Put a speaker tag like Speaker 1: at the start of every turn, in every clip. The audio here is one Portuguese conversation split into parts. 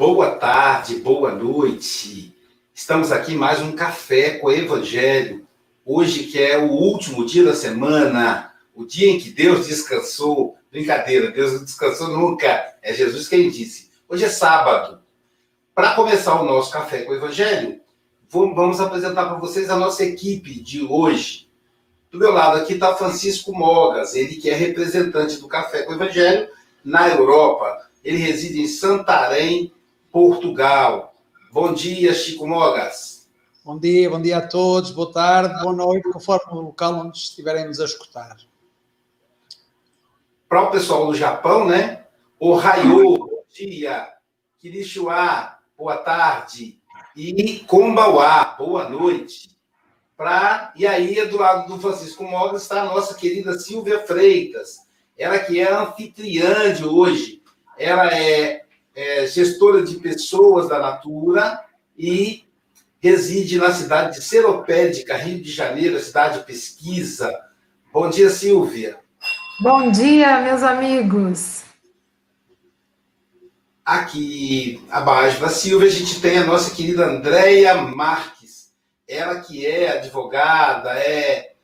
Speaker 1: boa tarde, boa noite. Estamos aqui mais um café com o Evangelho. Hoje que é o último dia da semana, o dia em que Deus descansou. Brincadeira, Deus não descansou nunca. É Jesus quem disse. Hoje é sábado. Para começar o nosso café com o Evangelho, vamos apresentar para vocês a nossa equipe de hoje. Do meu lado aqui está Francisco Mogas, ele que é representante do Café com o Evangelho na Europa. Ele reside em Santarém, Portugal. Bom dia, Chico Mogas.
Speaker 2: Bom dia, bom dia a todos, boa tarde, boa noite, conforme o local onde estiveremos a escutar.
Speaker 1: Para o pessoal do Japão, né? Ohayô, bom dia. Kirishiwa, boa tarde. E Kombawa, boa noite. Pra... E aí, do lado do Francisco Mogas, está a nossa querida Silvia Freitas. Ela que é anfitriã de hoje ela é, é gestora de pessoas da Natura e reside na cidade de Seropédica, Rio de Janeiro, cidade de pesquisa. Bom dia, Silvia.
Speaker 3: Bom dia, meus amigos.
Speaker 1: Aqui abaixo da Silvia, a gente tem a nossa querida Andréia Marques. Ela que é advogada, é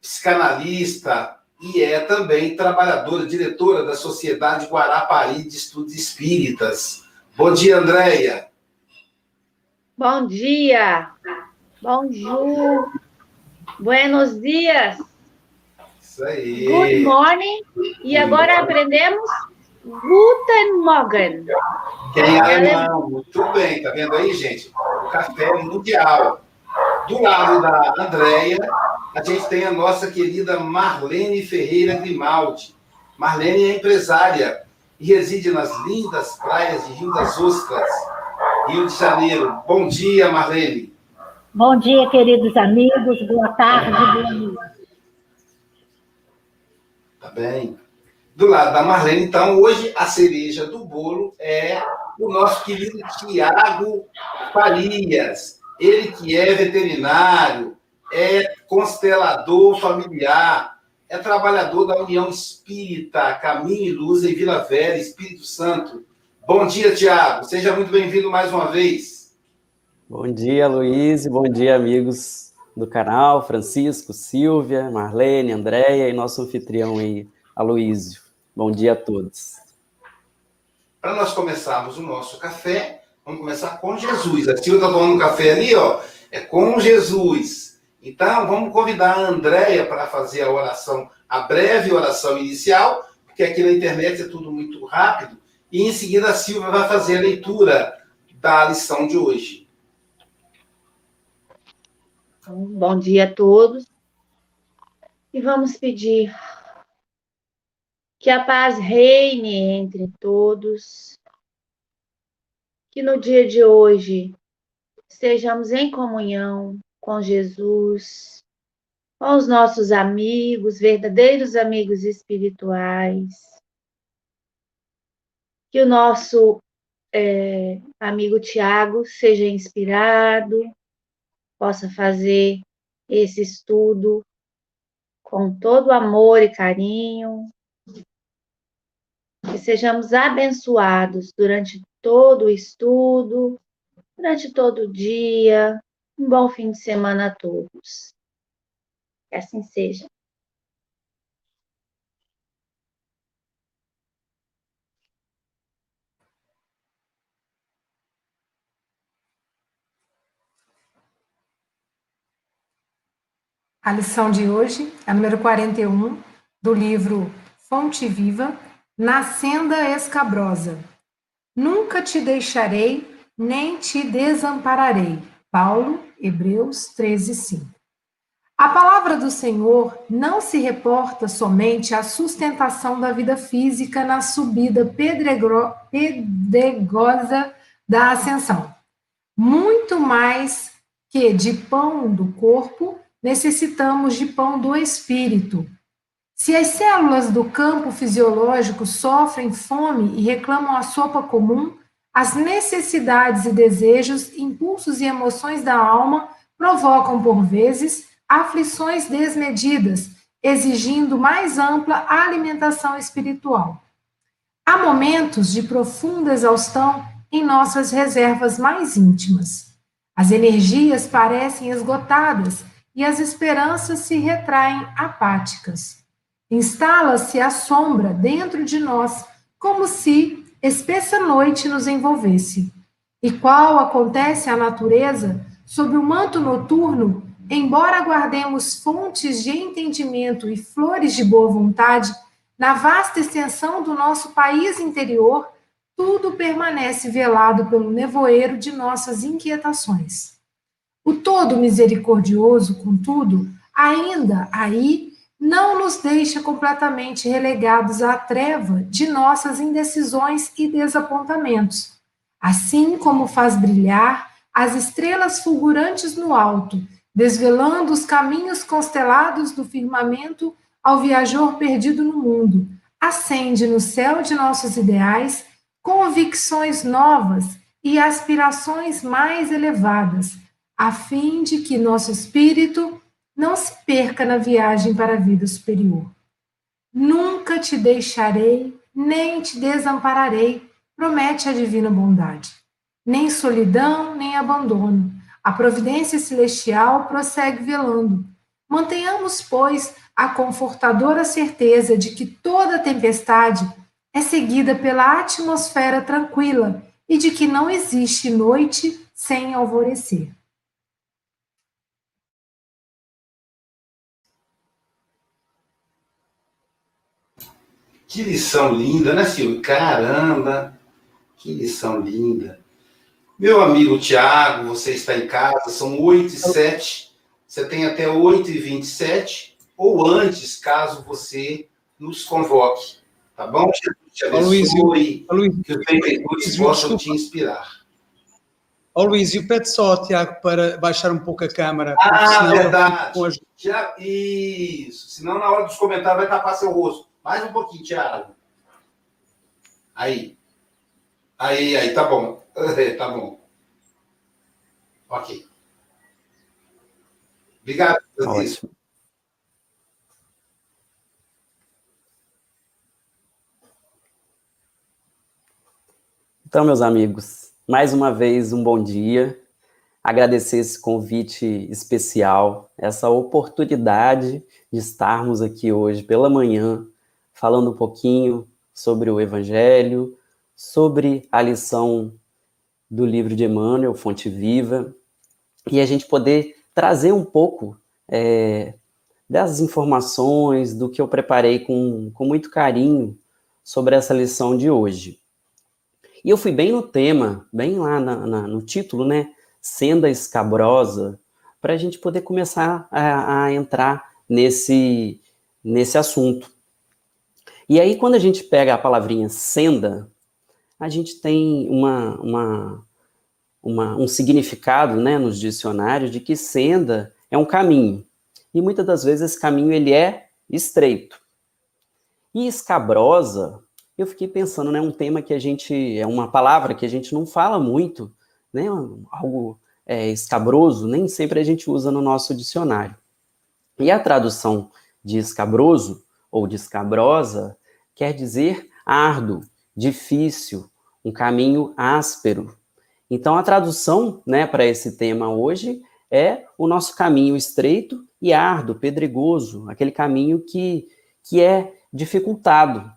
Speaker 1: psicanalista, e é também trabalhadora, diretora da Sociedade Guarapari de Estudos Espíritas. Bom dia, Andréia.
Speaker 4: Bom dia. Bonjour. Buenos dias.
Speaker 1: Isso aí.
Speaker 4: Good morning. E agora aprendemos Guten Morgen.
Speaker 1: Quem é alemão. Muito bem, tá vendo aí, gente? O café mundial. Do lado da Andréia, a gente tem a nossa querida Marlene Ferreira Grimaldi. Marlene é empresária e reside nas lindas praias de Rio das Ostras, Rio de Janeiro. Bom dia, Marlene.
Speaker 5: Bom dia, queridos amigos. Boa tarde, boa noite.
Speaker 1: Tá bem. Do lado da Marlene, então, hoje a cereja do bolo é o nosso querido Tiago Farias. Ele que é veterinário, é constelador familiar, é trabalhador da União Espírita, Caminho e Luz em Vila Velha, Espírito Santo. Bom dia, Tiago. Seja muito bem-vindo mais uma vez.
Speaker 6: Bom dia, Luiz. Bom dia, amigos do canal, Francisco, Silvia, Marlene, Andréia e nosso anfitrião aí, Aloísio. Bom dia a todos.
Speaker 1: Para nós começarmos o nosso café, vamos começar com Jesus. A Silvia está tomando um café ali, ó. É com Jesus. Então, vamos convidar a Andréia para fazer a oração, a breve oração inicial, porque aqui na internet é tudo muito rápido, e em seguida a Silvia vai fazer a leitura da lição de hoje.
Speaker 4: Bom dia a todos. E vamos pedir que a paz reine entre todos, que no dia de hoje estejamos em comunhão com Jesus, com os nossos amigos, verdadeiros amigos espirituais. Que o nosso é, amigo Tiago seja inspirado, possa fazer esse estudo com todo amor e carinho, que sejamos abençoados durante todo o estudo, durante todo o dia, um bom fim de semana a todos. Que assim seja.
Speaker 3: A lição de hoje é a número 41 do livro Fonte Viva, Na Senda Escabrosa. Nunca te deixarei, nem te desampararei. Paulo, Hebreus 13, 5. A palavra do Senhor não se reporta somente à sustentação da vida física na subida pedregosa da ascensão. Muito mais que de pão do corpo, necessitamos de pão do espírito. Se as células do campo fisiológico sofrem fome e reclamam a sopa comum, as necessidades e desejos, impulsos e emoções da alma provocam, por vezes, aflições desmedidas, exigindo mais ampla alimentação espiritual. Há momentos de profunda exaustão em nossas reservas mais íntimas. As energias parecem esgotadas e as esperanças se retraem apáticas. Instala-se a sombra dentro de nós, como se espessa noite nos envolvesse. E qual acontece à natureza sob o manto noturno, embora guardemos fontes de entendimento e flores de boa vontade, na vasta extensão do nosso país interior, tudo permanece velado pelo nevoeiro de nossas inquietações. O todo misericordioso, contudo, ainda aí não nos deixa completamente relegados à treva de nossas indecisões e desapontamentos, assim como faz brilhar as estrelas fulgurantes no alto, desvelando os caminhos constelados do firmamento ao viajor perdido no mundo, acende no céu de nossos ideais convicções novas e aspirações mais elevadas, a fim de que nosso espírito não se perca na viagem para a vida superior. Nunca te deixarei, nem te desampararei, promete a divina bondade. Nem solidão, nem abandono. A providência celestial prossegue velando. Mantenhamos, pois, a confortadora certeza de que toda tempestade é seguida pela atmosfera tranquila e de que não existe noite sem alvorecer.
Speaker 7: Que lição linda, né, Silvio? Caramba, que lição linda. Meu amigo Tiago, você está em casa, são 8 e 7. Você tem até 8 e 27, ou antes, caso você nos convoque. Tá bom? Jesus te abençoe, Luís, que os benfeitores possam te inspirar.
Speaker 2: Ó oh, Luís, eu pede só ao Tiago para baixar um pouco a câmera.
Speaker 7: Ah, verdade. As... Já, isso. Senão, na hora dos comentários, vai tapar seu rosto. Mais um pouquinho, Tiago. Aí. Aí, aí, tá bom. tá bom. Ok. Obrigado, Francisco.
Speaker 6: Então, meus amigos, mais uma vez um bom dia. Agradecer esse convite especial, essa oportunidade de estarmos aqui hoje pela manhã falando um pouquinho sobre o Evangelho, sobre a lição do livro de Emmanuel, Fonte Viva, e a gente poder trazer um pouco é, das informações, do que eu preparei com, com muito carinho sobre essa lição de hoje. E eu fui bem no tema, bem lá na, na, no título, né? Senda escabrosa, para a gente poder começar a, a entrar nesse, nesse assunto. E aí, quando a gente pega a palavrinha senda, a gente tem uma, uma, uma, um significado né, nos dicionários de que senda é um caminho. E muitas das vezes esse caminho ele é estreito. E escabrosa, eu fiquei pensando, né, um tema que a gente, é uma palavra que a gente não fala muito, né, algo é, escabroso, nem sempre a gente usa no nosso dicionário. E a tradução de escabroso ou de escabrosa quer dizer árduo, difícil, um caminho áspero. Então, a tradução né, para esse tema hoje é o nosso caminho estreito e árduo, pedregoso, aquele caminho que, que é dificultado.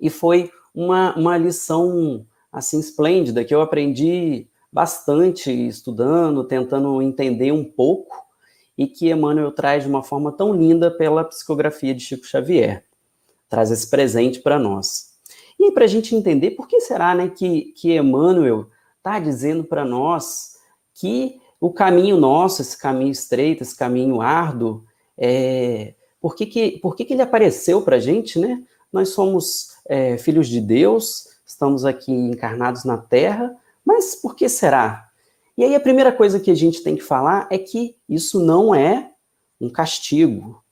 Speaker 6: E foi uma, uma lição assim esplêndida que eu aprendi bastante estudando, tentando entender um pouco, e que Emmanuel traz de uma forma tão linda pela psicografia de Chico Xavier. Traz esse presente para nós. E para a gente entender por que será né, que, que Emmanuel está dizendo para nós que o caminho nosso, esse caminho estreito, esse caminho árduo, é, por, que, que, por que, que ele apareceu para a gente? Né? Nós somos é, filhos de Deus, estamos aqui encarnados na Terra, mas por que será? E aí a primeira coisa que a gente tem que falar é que isso não é um castigo,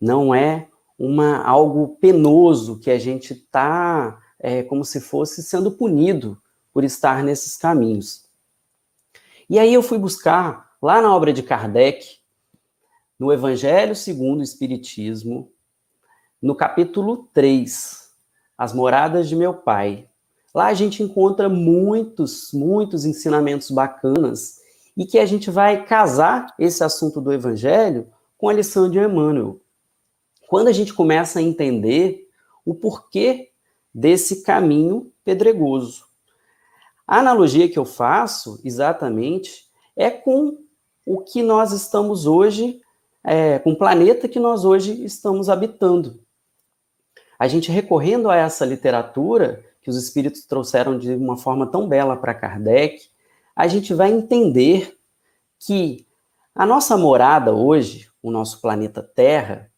Speaker 6: não é uma algo penoso que a gente está é, como se fosse sendo punido por estar nesses caminhos. E aí eu fui buscar lá na obra de Kardec, no Evangelho segundo o Espiritismo, no capítulo 3, as moradas de meu pai. Lá a gente encontra muitos, muitos ensinamentos bacanas e que a gente vai casar esse assunto do evangelho com a lição de Emmanuel. Quando a gente começa a entender o porquê desse caminho pedregoso. A analogia que eu faço, exatamente, é com o que nós estamos hoje, é, com o planeta que nós hoje estamos habitando. A gente recorrendo a essa literatura que os espíritos trouxeram de uma forma tão bela para Kardec, a gente vai entender que a nossa morada hoje, o nosso planeta Terra,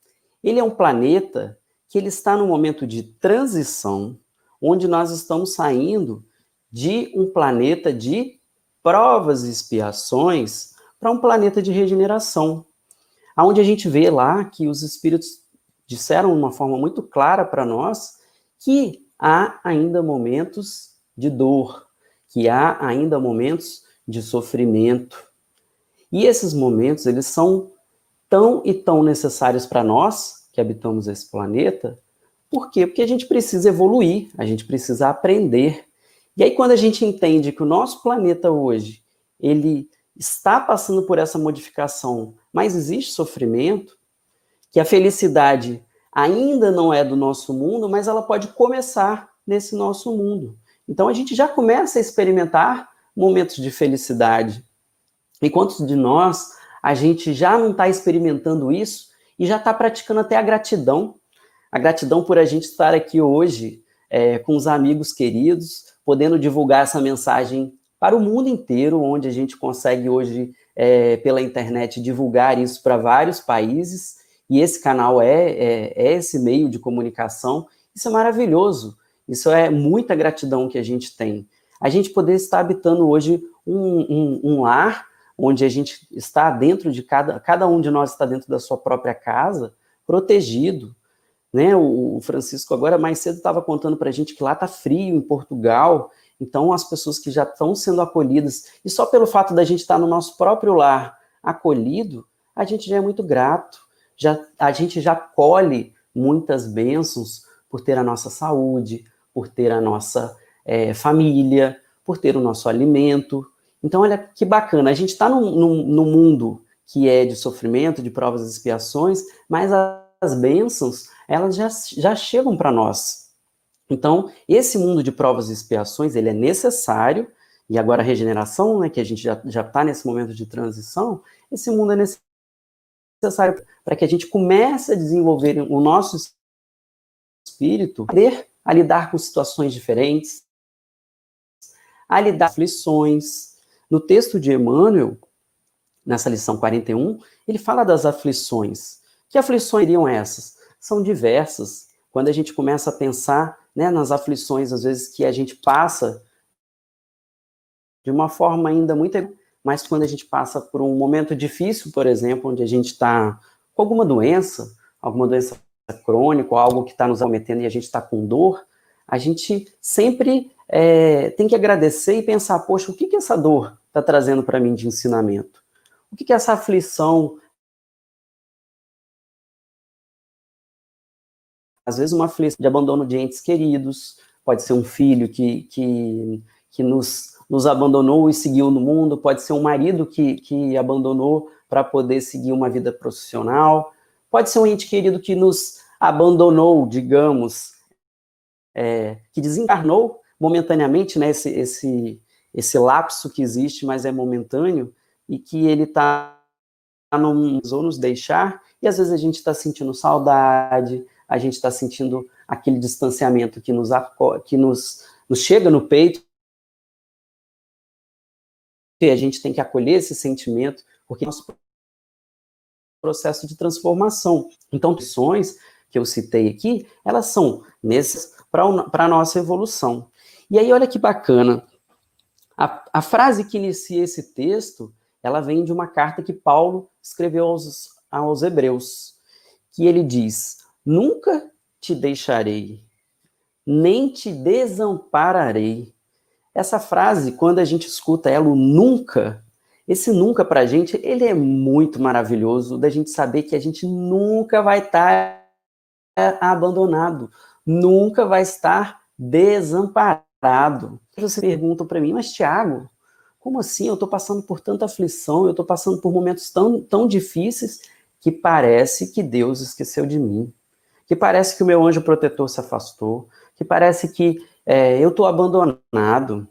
Speaker 6: ele é um planeta que ele está no momento de transição, onde nós estamos saindo de um planeta de provas e expiações para um planeta de regeneração. Aonde a gente vê lá que os espíritos disseram de uma forma muito clara para nós que há ainda momentos de dor, que há ainda momentos de sofrimento. E esses momentos, eles são tão e tão necessários para nós que habitamos esse planeta. Por quê? Porque a gente precisa evoluir, a gente precisa aprender. E aí quando a gente entende que o nosso planeta hoje, ele está passando por essa modificação, mas existe sofrimento, que a felicidade ainda não é do nosso mundo, mas ela pode começar nesse nosso mundo. Então a gente já começa a experimentar momentos de felicidade. Enquanto de nós, a gente já não está experimentando isso e já está praticando até a gratidão. A gratidão por a gente estar aqui hoje é, com os amigos queridos, podendo divulgar essa mensagem para o mundo inteiro, onde a gente consegue hoje, é, pela internet, divulgar isso para vários países. E esse canal é, é, é esse meio de comunicação. Isso é maravilhoso. Isso é muita gratidão que a gente tem. A gente poder estar habitando hoje um, um, um lar onde a gente está dentro de cada, cada um de nós está dentro da sua própria casa, protegido. Né? O, o Francisco agora mais cedo estava contando para a gente que lá está frio em Portugal, então as pessoas que já estão sendo acolhidas, e só pelo fato da gente estar no nosso próprio lar acolhido, a gente já é muito grato, já, a gente já colhe muitas bênçãos por ter a nossa saúde, por ter a nossa é, família, por ter o nosso alimento. Então, olha que bacana, a gente está num, num, num, mundo que é de sofrimento, de provas e expiações, mas as bênçãos, elas já, já chegam para nós. Então, esse mundo de provas e expiações, ele é necessário, e agora a regeneração, né, que a gente já está nesse momento de transição, esse mundo é necessário para que a gente comece a desenvolver o nosso espírito, poder a lidar com situações diferentes, a lidar com aflições. No texto de Emmanuel, nessa lição 41, ele fala das aflições. Que aflições seriam essas? São diversas. Quando a gente começa a pensar né, nas aflições, às vezes, que a gente passa de uma forma ainda muito. Mas quando a gente passa por um momento difícil, por exemplo, onde a gente está com alguma doença, alguma doença crônico, algo que está nos acometendo e a gente está com dor, a gente sempre é, tem que agradecer e pensar, poxa, o que, que essa dor está trazendo para mim de ensinamento? O que, que essa aflição às vezes uma aflição de abandono de entes queridos, pode ser um filho que, que, que nos, nos abandonou e seguiu no mundo, pode ser um marido que, que abandonou para poder seguir uma vida profissional, Pode ser um ente querido que nos abandonou, digamos, é, que desencarnou momentaneamente, né, esse, esse, esse lapso que existe, mas é momentâneo, e que ele está ou nos deixar, e às vezes a gente está sentindo saudade, a gente está sentindo aquele distanciamento que nos, que nos, nos chega no peito, a gente tem que acolher esse sentimento, porque nosso processo de transformação. Então, opções que eu citei aqui, elas são para a nossa evolução. E aí, olha que bacana. A, a frase que inicia esse texto, ela vem de uma carta que Paulo escreveu aos, aos hebreus, que ele diz, nunca te deixarei, nem te desampararei. Essa frase, quando a gente escuta ela, o nunca, esse nunca para a gente, ele é muito maravilhoso, da gente saber que a gente nunca vai estar tá abandonado, nunca vai estar desamparado. Você pergunta para mim, mas Tiago, como assim? Eu estou passando por tanta aflição, eu estou passando por momentos tão, tão difíceis que parece que Deus esqueceu de mim, que parece que o meu anjo protetor se afastou, que parece que é, eu estou abandonado.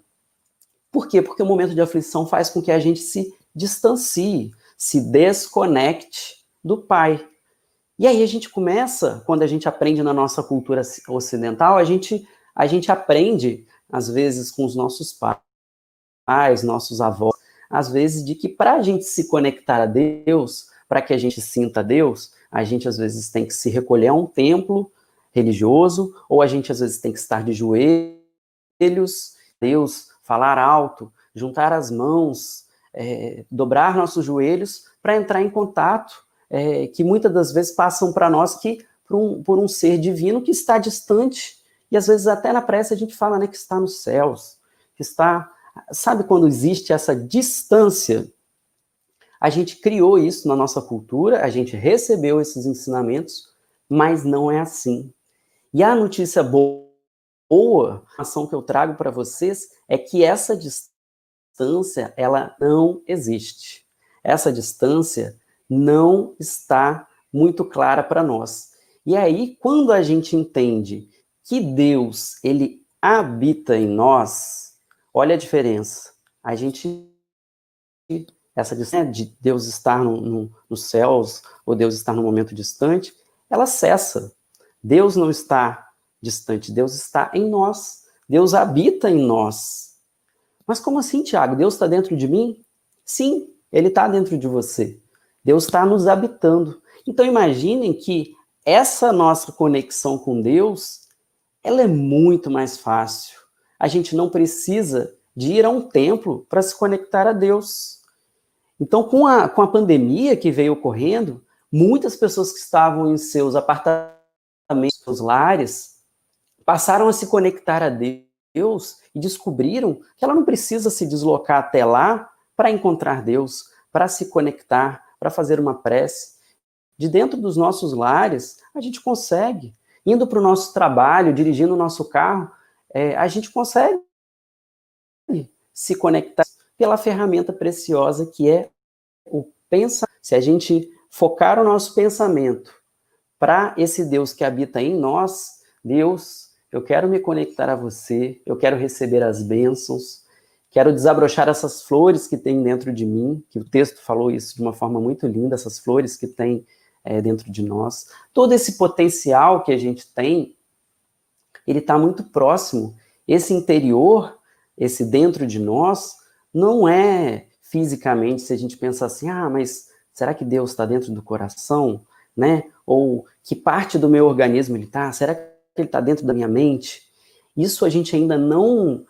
Speaker 6: Por quê? Porque o momento de aflição faz com que a gente se distancie, se desconecte do Pai. E aí a gente começa, quando a gente aprende na nossa cultura ocidental, a gente, a gente aprende, às vezes, com os nossos pais, nossos avós, às vezes, de que para a gente se conectar a Deus, para que a gente sinta Deus, a gente às vezes tem que se recolher a um templo religioso, ou a gente às vezes tem que estar de joelhos, Deus, falar alto, juntar as mãos, é, dobrar nossos joelhos para entrar em contato é, que muitas das vezes passam para nós que por um, por um ser divino que está distante, e às vezes até na prece a gente fala né, que está nos céus, que está. Sabe quando existe essa distância? A gente criou isso na nossa cultura, a gente recebeu esses ensinamentos, mas não é assim. E a notícia boa, a ação que eu trago para vocês é que essa distância, ela não existe. Essa distância não está muito clara para nós. E aí, quando a gente entende que Deus, ele habita em nós, olha a diferença. A gente essa né, de Deus estar no, no, nos céus ou Deus estar num momento distante, ela cessa. Deus não está distante, Deus está em nós. Deus habita em nós. Mas como assim, Tiago? Deus está dentro de mim? Sim, ele está dentro de você. Deus está nos habitando. Então imaginem que essa nossa conexão com Deus, ela é muito mais fácil. A gente não precisa de ir a um templo para se conectar a Deus. Então, com a, com a pandemia que veio ocorrendo, muitas pessoas que estavam em seus apartamentos, seus lares, passaram a se conectar a Deus e descobriram que ela não precisa se deslocar até lá para encontrar Deus, para se conectar, para fazer uma prece. De dentro dos nossos lares, a gente consegue. Indo para o nosso trabalho, dirigindo o nosso carro, é, a gente consegue se conectar pela ferramenta preciosa que é o pensamento. Se a gente focar o nosso pensamento para esse Deus que habita em nós, Deus, eu quero me conectar a você, eu quero receber as bênçãos, Quero desabrochar essas flores que tem dentro de mim, que o texto falou isso de uma forma muito linda, essas flores que tem é, dentro de nós. Todo esse potencial que a gente tem, ele está muito próximo. Esse interior, esse dentro de nós, não é fisicamente, se a gente pensa assim, ah, mas será que Deus está dentro do coração, né? Ou que parte do meu organismo ele está? Será que ele está dentro da minha mente? Isso a gente ainda não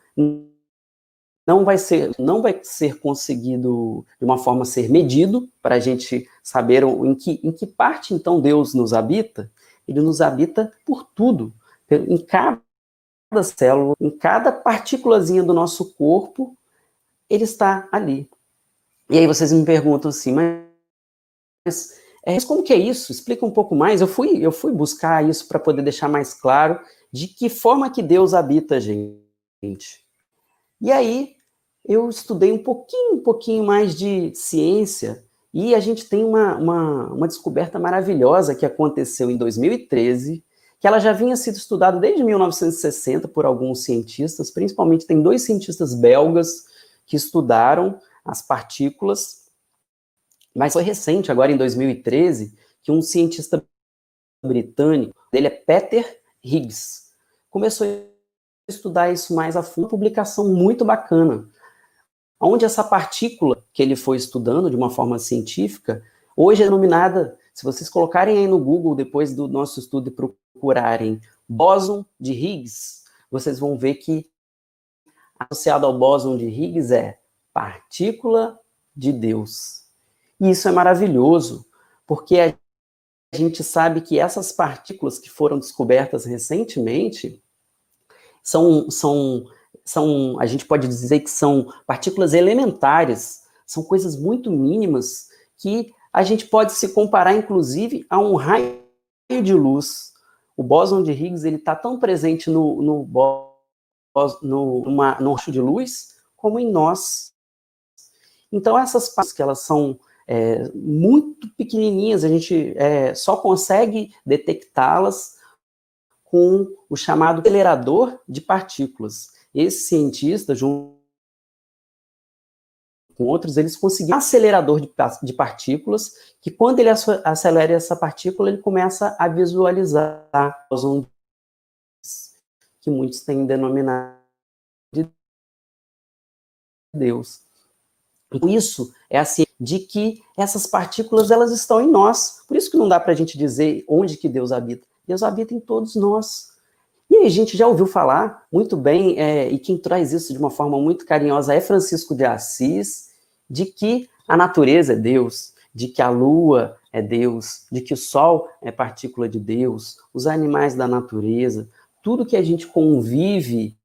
Speaker 6: não vai ser, não vai ser conseguido de uma forma ser medido para a gente saber em que, em que parte então Deus nos habita. Ele nos habita por tudo, em cada célula, em cada partículazinha do nosso corpo, ele está ali. E aí vocês me perguntam assim, mas, é, mas como que é isso? Explica um pouco mais. Eu fui, eu fui buscar isso para poder deixar mais claro de que forma que Deus habita a gente. E aí eu estudei um pouquinho, um pouquinho mais de ciência e a gente tem uma, uma, uma descoberta maravilhosa que aconteceu em 2013, que ela já vinha sido estudada desde 1960 por alguns cientistas, principalmente tem dois cientistas belgas que estudaram as partículas, mas foi recente, agora em 2013, que um cientista britânico, ele é Peter Higgs, começou a estudar isso mais a fundo, publicação muito bacana, onde essa partícula que ele foi estudando de uma forma científica, hoje é denominada, se vocês colocarem aí no Google depois do nosso estudo e procurarem bóson de Higgs, vocês vão ver que associado ao bóson de Higgs é partícula de Deus. E isso é maravilhoso, porque a gente sabe que essas partículas que foram descobertas recentemente são, são, são, a gente pode dizer que são partículas elementares, são coisas muito mínimas que a gente pode se comparar, inclusive, a um raio de luz. O bóson de Higgs ele está tão presente no, no, no, numa, no de luz como em nós. Então, essas partes que elas são é, muito pequenininhas, a gente é, só consegue detectá-las com o chamado acelerador de partículas. Esse cientista, junto com outros, eles conseguiram um acelerador de, de partículas, que quando ele acelera essa partícula, ele começa a visualizar os ondas que muitos têm denominado de Deus. Isso é assim de que essas partículas elas estão em nós. Por isso que não dá para a gente dizer onde que Deus habita. Deus habita em todos nós. E aí, a gente já ouviu falar muito bem, é, e quem traz isso de uma forma muito carinhosa é Francisco de Assis, de que a natureza é Deus, de que a lua é Deus, de que o sol é partícula de Deus, os animais da natureza, tudo que a gente convive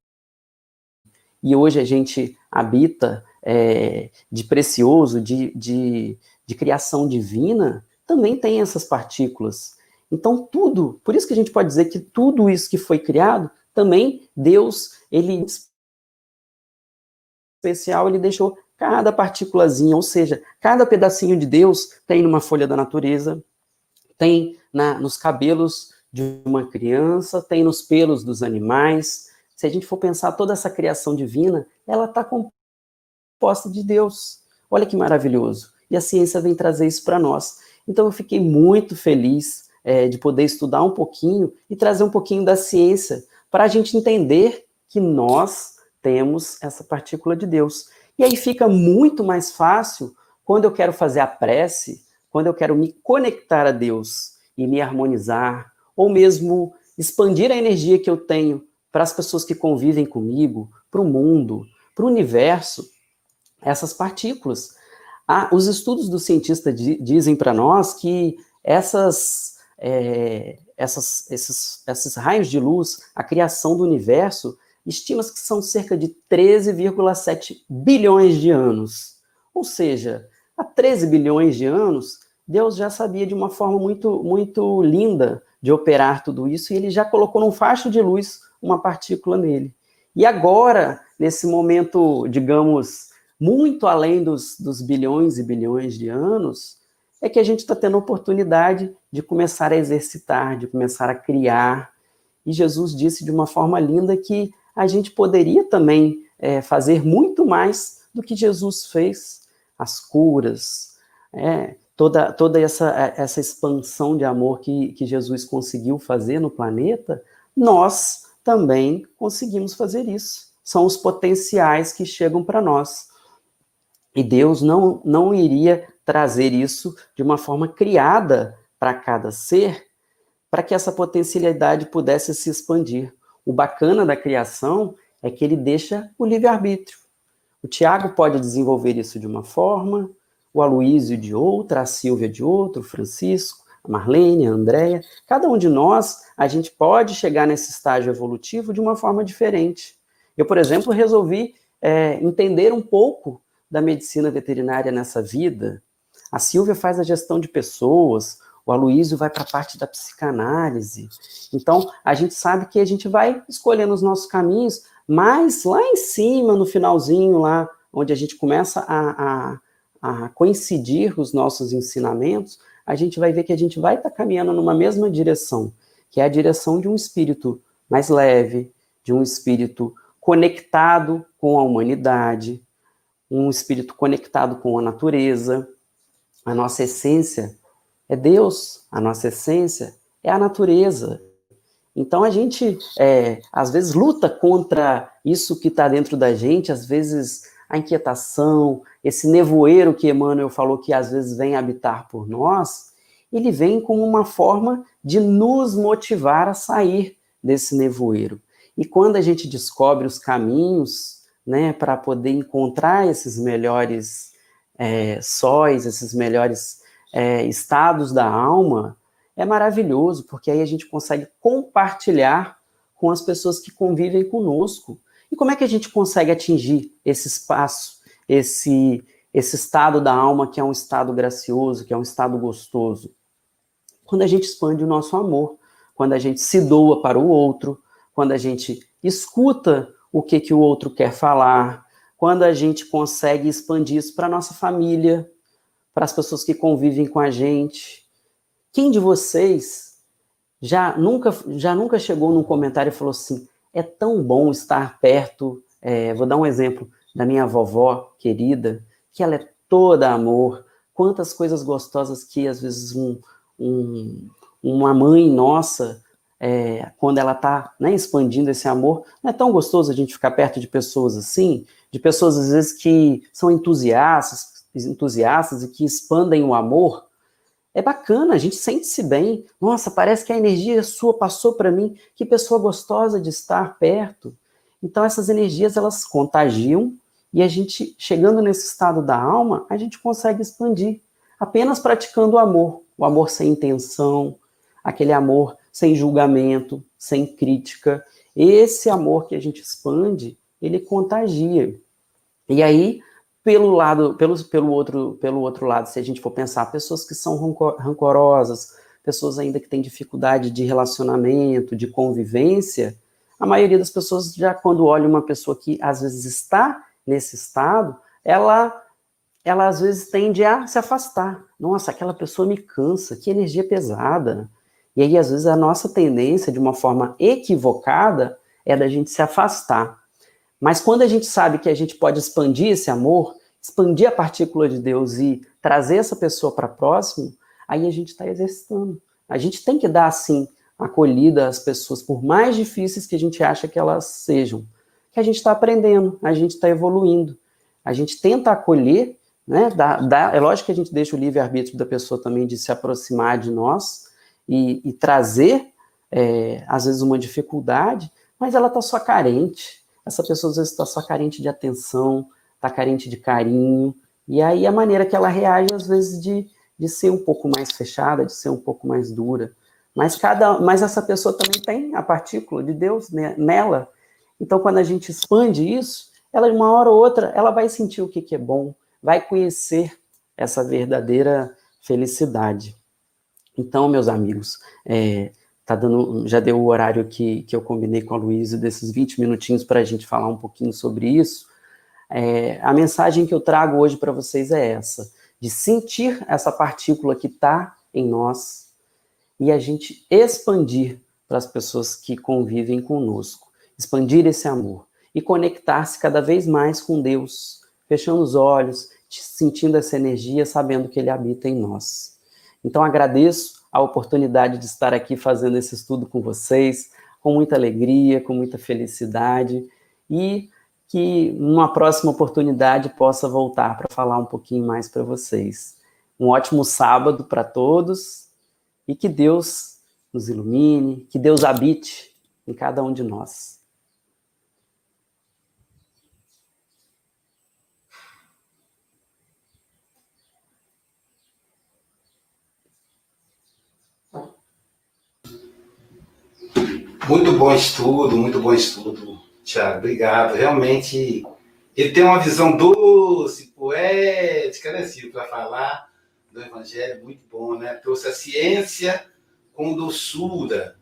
Speaker 6: e hoje a gente habita é, de precioso, de, de, de criação divina, também tem essas partículas. Então, tudo, por isso que a gente pode dizer que tudo isso que foi criado, também Deus, ele especial, ele deixou cada partículazinha, ou seja, cada pedacinho de Deus tem numa folha da natureza, tem na, nos cabelos de uma criança, tem nos pelos dos animais. Se a gente for pensar toda essa criação divina, ela está composta de Deus. Olha que maravilhoso. E a ciência vem trazer isso para nós. Então eu fiquei muito feliz é, de poder estudar um pouquinho e trazer um pouquinho da ciência para a gente entender que nós temos essa partícula de Deus. E aí fica muito mais fácil quando eu quero fazer a prece, quando eu quero me conectar a Deus e me harmonizar, ou mesmo expandir a energia que eu tenho para as pessoas que convivem comigo, para o mundo, para o universo, essas partículas. Ah, os estudos do cientista dizem para nós que essas é, essas, esses, esses raios de luz, a criação do universo, estima-se que são cerca de 13,7 bilhões de anos. Ou seja, há 13 bilhões de anos, Deus já sabia de uma forma muito, muito linda de operar tudo isso, e ele já colocou num facho de luz uma partícula nele. E agora, nesse momento, digamos, muito além dos, dos bilhões e bilhões de anos, é que a gente está tendo a oportunidade de começar a exercitar, de começar a criar. E Jesus disse de uma forma linda que a gente poderia também é, fazer muito mais do que Jesus fez. As curas, é, toda, toda essa, essa expansão de amor que, que Jesus conseguiu fazer no planeta, nós também conseguimos fazer isso. São os potenciais que chegam para nós. E Deus não, não iria trazer isso de uma forma criada para cada ser, para que essa potencialidade pudesse se expandir. O bacana da criação é que ele deixa o livre-arbítrio. O Tiago pode desenvolver isso de uma forma, o Aloísio de outra, a Silvia de outra, o Francisco, a Marlene, a Andréia. Cada um de nós, a gente pode chegar nesse estágio evolutivo de uma forma diferente. Eu, por exemplo, resolvi é, entender um pouco da medicina veterinária nessa vida, a Silvia faz a gestão de pessoas, o Aloísio vai para a parte da psicanálise. Então, a gente sabe que a gente vai escolhendo os nossos caminhos, mas lá em cima, no finalzinho, lá onde a gente começa a, a, a coincidir os nossos ensinamentos, a gente vai ver que a gente vai estar tá caminhando numa mesma direção, que é a direção de um espírito mais leve, de um espírito conectado com a humanidade, um espírito conectado com a natureza, a nossa essência é Deus, a nossa essência é a natureza. Então a gente, é, às vezes, luta contra isso que está dentro da gente, às vezes a inquietação, esse nevoeiro que Emmanuel falou que às vezes vem habitar por nós, ele vem como uma forma de nos motivar a sair desse nevoeiro. E quando a gente descobre os caminhos, né, para poder encontrar esses melhores é, sóis, esses melhores é, estados da alma, é maravilhoso, porque aí a gente consegue compartilhar com as pessoas que convivem conosco. E como é que a gente consegue atingir esse espaço, esse, esse estado da alma que é um estado gracioso, que é um estado gostoso? Quando a gente expande o nosso amor, quando a gente se doa para o outro, quando a gente escuta o que, que o outro quer falar, quando a gente consegue expandir isso para a nossa família, para as pessoas que convivem com a gente. Quem de vocês já nunca, já nunca chegou num comentário e falou assim: é tão bom estar perto? É, vou dar um exemplo da minha vovó querida, que ela é toda amor. Quantas coisas gostosas que às vezes um, um, uma mãe nossa, é, quando ela está né, expandindo esse amor, não é tão gostoso a gente ficar perto de pessoas assim, de pessoas às vezes que são entusiastas, entusiastas e que expandem o amor. É bacana, a gente sente-se bem. Nossa, parece que a energia sua passou para mim. Que pessoa gostosa de estar perto. Então essas energias elas contagiam e a gente chegando nesse estado da alma, a gente consegue expandir apenas praticando o amor, o amor sem intenção, aquele amor sem julgamento, sem crítica. Esse amor que a gente expande, ele contagia. E aí, pelo lado, pelo, pelo, outro, pelo outro lado, se a gente for pensar, pessoas que são rancorosas, pessoas ainda que têm dificuldade de relacionamento, de convivência, a maioria das pessoas já quando olha uma pessoa que às vezes está nesse estado, ela ela às vezes tende a se afastar. Nossa, aquela pessoa me cansa, que energia pesada. E aí, às vezes, a nossa tendência, de uma forma equivocada, é da gente se afastar. Mas quando a gente sabe que a gente pode expandir esse amor, expandir a partícula de Deus e trazer essa pessoa para próximo, aí a gente está exercitando. A gente tem que dar, assim, acolhida às pessoas, por mais difíceis que a gente acha que elas sejam. Que a gente está aprendendo, a gente está evoluindo. A gente tenta acolher né? Dá, dá, é lógico que a gente deixa o livre-arbítrio da pessoa também de se aproximar de nós e, e trazer, é, às vezes, uma dificuldade, mas ela está só carente. Essa pessoa, às vezes, está só carente de atenção, está carente de carinho, e aí a maneira que ela reage, às vezes, de, de ser um pouco mais fechada, de ser um pouco mais dura. Mas, cada, mas essa pessoa também tem a partícula de Deus né, nela. Então, quando a gente expande isso, ela, de uma hora ou outra, ela vai sentir o que, que é bom, vai conhecer essa verdadeira felicidade. Então, meus amigos, é, tá dando, já deu o horário que, que eu combinei com a Luísa desses 20 minutinhos para a gente falar um pouquinho sobre isso. É, a mensagem que eu trago hoje para vocês é essa: de sentir essa partícula que está em nós e a gente expandir para as pessoas que convivem conosco, expandir esse amor e conectar-se cada vez mais com Deus, fechando os olhos, sentindo essa energia, sabendo que ele habita em nós. Então agradeço a oportunidade de estar aqui fazendo esse estudo com vocês, com muita alegria, com muita felicidade e que numa próxima oportunidade possa voltar para falar um pouquinho mais para vocês. Um ótimo sábado para todos e que Deus nos ilumine, que Deus habite em cada um de nós.
Speaker 1: Muito bom estudo, muito bom estudo, Tiago. Obrigado. Realmente, ele tem uma visão doce, poética, né, Silvio, para falar do Evangelho, muito bom, né? Trouxe a ciência com doçura.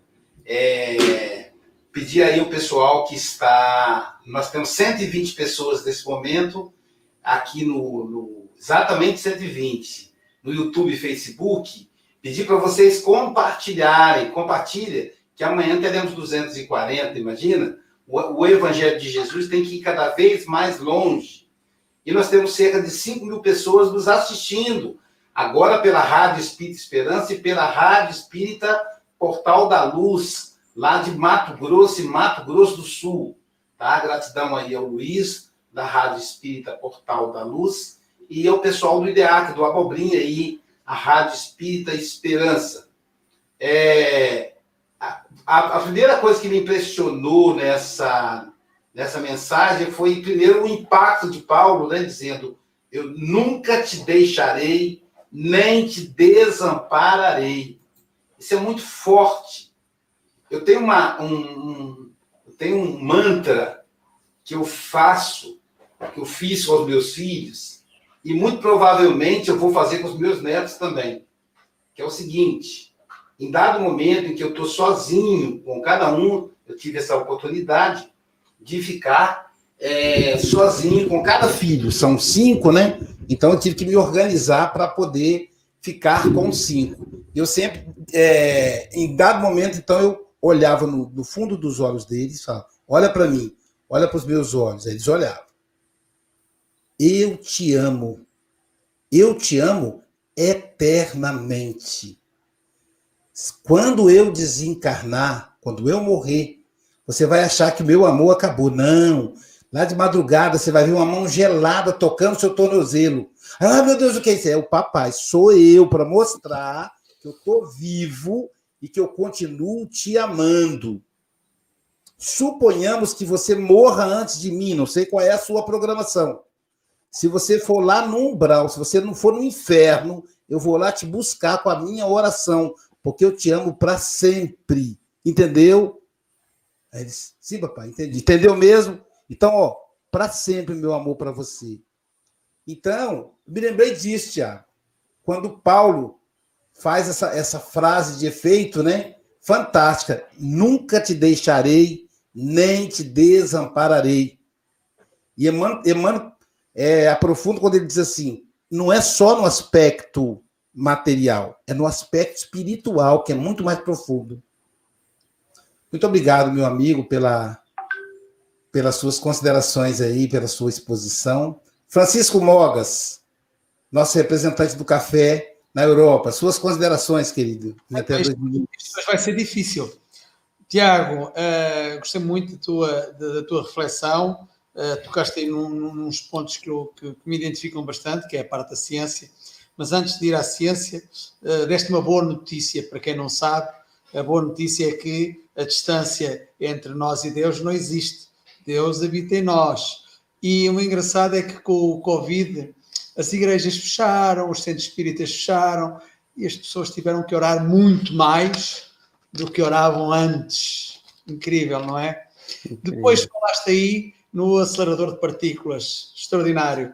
Speaker 1: É, pedir aí o pessoal que está. Nós temos 120 pessoas nesse momento, aqui no, no exatamente 120, no YouTube e Facebook. Pedir para vocês compartilharem, compartilhem que amanhã teremos 240, imagina? O, o Evangelho de Jesus tem que ir cada vez mais longe. E nós temos cerca de 5 mil pessoas nos assistindo, agora pela Rádio Espírita Esperança e pela Rádio Espírita Portal da Luz, lá de Mato Grosso e Mato Grosso do Sul. Tá? Gratidão aí ao Luiz, da Rádio Espírita Portal da Luz, e ao pessoal do IDEAC, do Abobrinha aí, a Rádio Espírita Esperança. É, a, a, primeira coisa que me impressionou nessa, nessa mensagem foi, primeiro, o impacto de Paulo, né, dizendo: Eu nunca te deixarei, nem te desampararei. Isso é muito forte. Eu tenho, uma, um, um, eu tenho um mantra que eu faço, que eu fiz com os meus filhos, e muito provavelmente eu vou fazer com os meus netos também, que é o seguinte: em dado momento em que eu estou sozinho com cada um, eu tive essa oportunidade de ficar é, sozinho com cada filho. São cinco, né? Então eu tive que me organizar para poder ficar com cinco. Eu sempre, é, em dado momento, então eu olhava no, no fundo dos olhos deles falava: Olha para mim, olha para os meus olhos. Eles olhavam. Eu te amo. Eu te amo eternamente. Quando eu desencarnar, quando eu morrer, você vai achar que meu amor acabou. Não. Lá de madrugada você vai ver uma mão gelada tocando seu tornozelo. Ah, meu Deus, o que é isso? É o papai, sou eu, para mostrar que eu estou vivo e que eu continuo te amando. Suponhamos que você morra antes de mim, não sei qual é a sua programação. Se você for lá no umbral, se você não for no inferno, eu vou lá te buscar com a minha oração, porque eu te amo para sempre. Entendeu? Aí ele disse, sim, papai, entendi. Entendeu mesmo? Então, ó, para sempre meu amor para você. Então, me lembrei disso, Tiago. Quando Paulo faz essa, essa frase de efeito, né? Fantástica. Nunca te deixarei, nem te desampararei. E Emmanuel, Emmanuel é, aprofunda quando ele diz assim: não é só no aspecto material, é no aspecto espiritual, que é muito mais profundo. Muito obrigado, meu amigo, pela, pelas suas considerações aí, pela sua exposição. Francisco Mogas, nosso representante do café na Europa. Suas considerações, querido.
Speaker 2: Até dois minutos. Vai ser difícil. Tiago, uh, gostei muito da tua, da, tua reflexão. Uh, tocaste aí num, nos pontos que, eu, que, que, me identificam bastante, que é a parte da ciência. Mas antes de ir à ciência, uh, deste uma boa notícia para quem não sabe. A boa notícia é que a distância entre nós e Deus não existe. Deus habita em nós. E o engraçado é que com o Covid as igrejas fecharam, os centros espíritas fecharam e as pessoas tiveram que orar muito mais do que oravam antes. Incrível, não é? Incrível. Depois falaste aí no acelerador de partículas, extraordinário,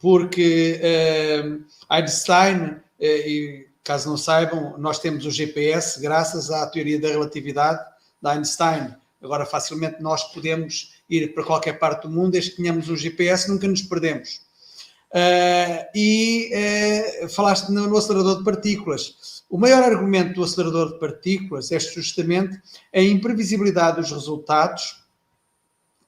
Speaker 2: porque uh, Einstein, uh, e caso não saibam, nós temos o GPS graças à teoria da relatividade da Einstein. Agora, facilmente nós podemos ir para qualquer parte do mundo, desde que tenhamos um GPS, nunca nos perdemos. Uh, e uh, falaste no, no, acelerador de partículas. O maior argumento do acelerador de partículas é justamente a imprevisibilidade dos resultados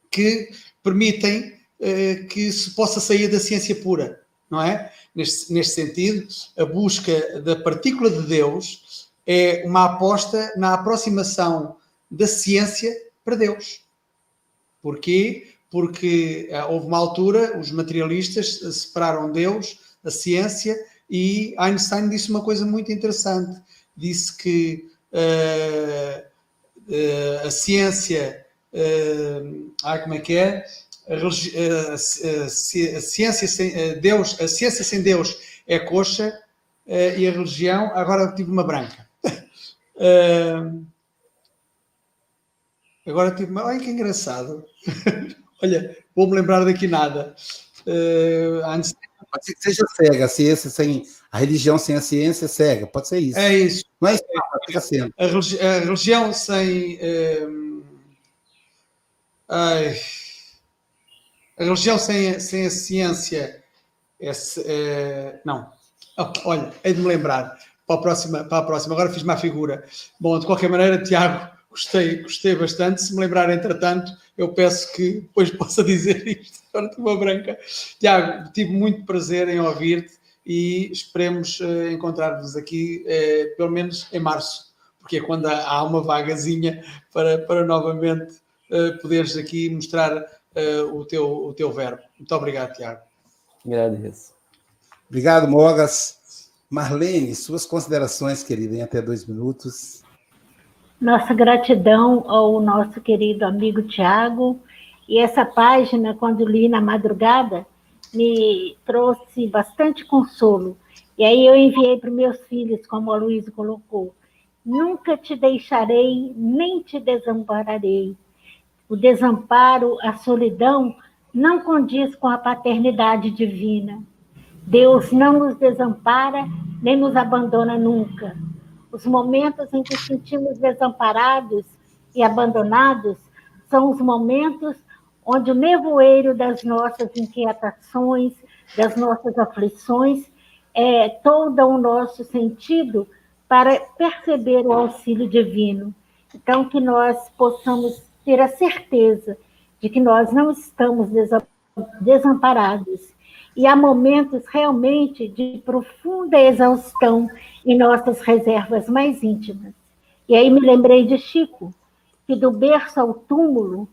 Speaker 2: que permitem uh, que se possa sair da ciência pura, não é? Neste, neste sentido, a busca da partícula de Deus é uma aposta na aproximação da ciência para Deus. Porquê? Porque uh, houve uma altura, os materialistas separaram Deus, a ciência, e Einstein disse uma coisa muito interessante. Disse que uh, uh, a ciência. ai, como é que é? A, a, a, a ciência sem Deus, a ciência sem Deus é coxa e a religião, agora tive uma branca. Agora tive. Olha que engraçado. Olha, vou-me lembrar daqui nada. Uh, antes...
Speaker 1: Pode ser que seja cega, a ciência sem. A religião sem a ciência é cega, pode ser isso.
Speaker 2: É isso.
Speaker 1: Não é isso fica sendo.
Speaker 2: A, religi a religião sem. Uh... Ai... A religião sem, sem a ciência é, é... não. Olha, hei de me lembrar para a, próxima, para a próxima. Agora fiz uma figura. Bom, de qualquer maneira, Tiago, Gostei, gostei bastante. Se me lembrar, entretanto, eu peço que depois possa dizer isto durante uma branca. Tiago, tive muito prazer em ouvir-te e esperemos uh, encontrar-vos aqui, uh, pelo menos em março, porque é quando há, há uma vagazinha para, para novamente uh, poderes aqui mostrar o, teu, o teu verbo. Muito obrigado, Tiago.
Speaker 6: Agradeço.
Speaker 1: Obrigado, Mogas. Marlene, suas considerações, querida, em até dois minutos.
Speaker 5: Nossa gratidão ao nosso querido amigo Tiago. E essa página, quando li na madrugada, me trouxe bastante consolo. E aí eu enviei para meus filhos, como a Luísa colocou: Nunca te deixarei, nem te desampararei. O desamparo, a solidão, não condiz com a paternidade divina. Deus não nos desampara, nem nos abandona nunca. os momentos em que sentimos desamparados e abandonados, são os momentos onde o nevoeiro das nossas inquietações, das nossas aflições, é, todo o nosso sentido para perceber o auxílio divino. Então, que nós possamos ter a certeza de que nós não estamos desamparados. E há momentos realmente de profunda exaustão em nossas reservas mais íntimas. E aí me lembrei de Chico, que do berço ao túmulo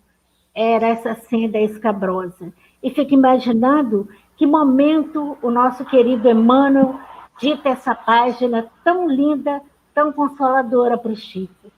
Speaker 5: era essa senda escabrosa. E fico imaginando que momento o nosso querido Emmanuel dita essa página tão linda, tão consoladora para o Chico.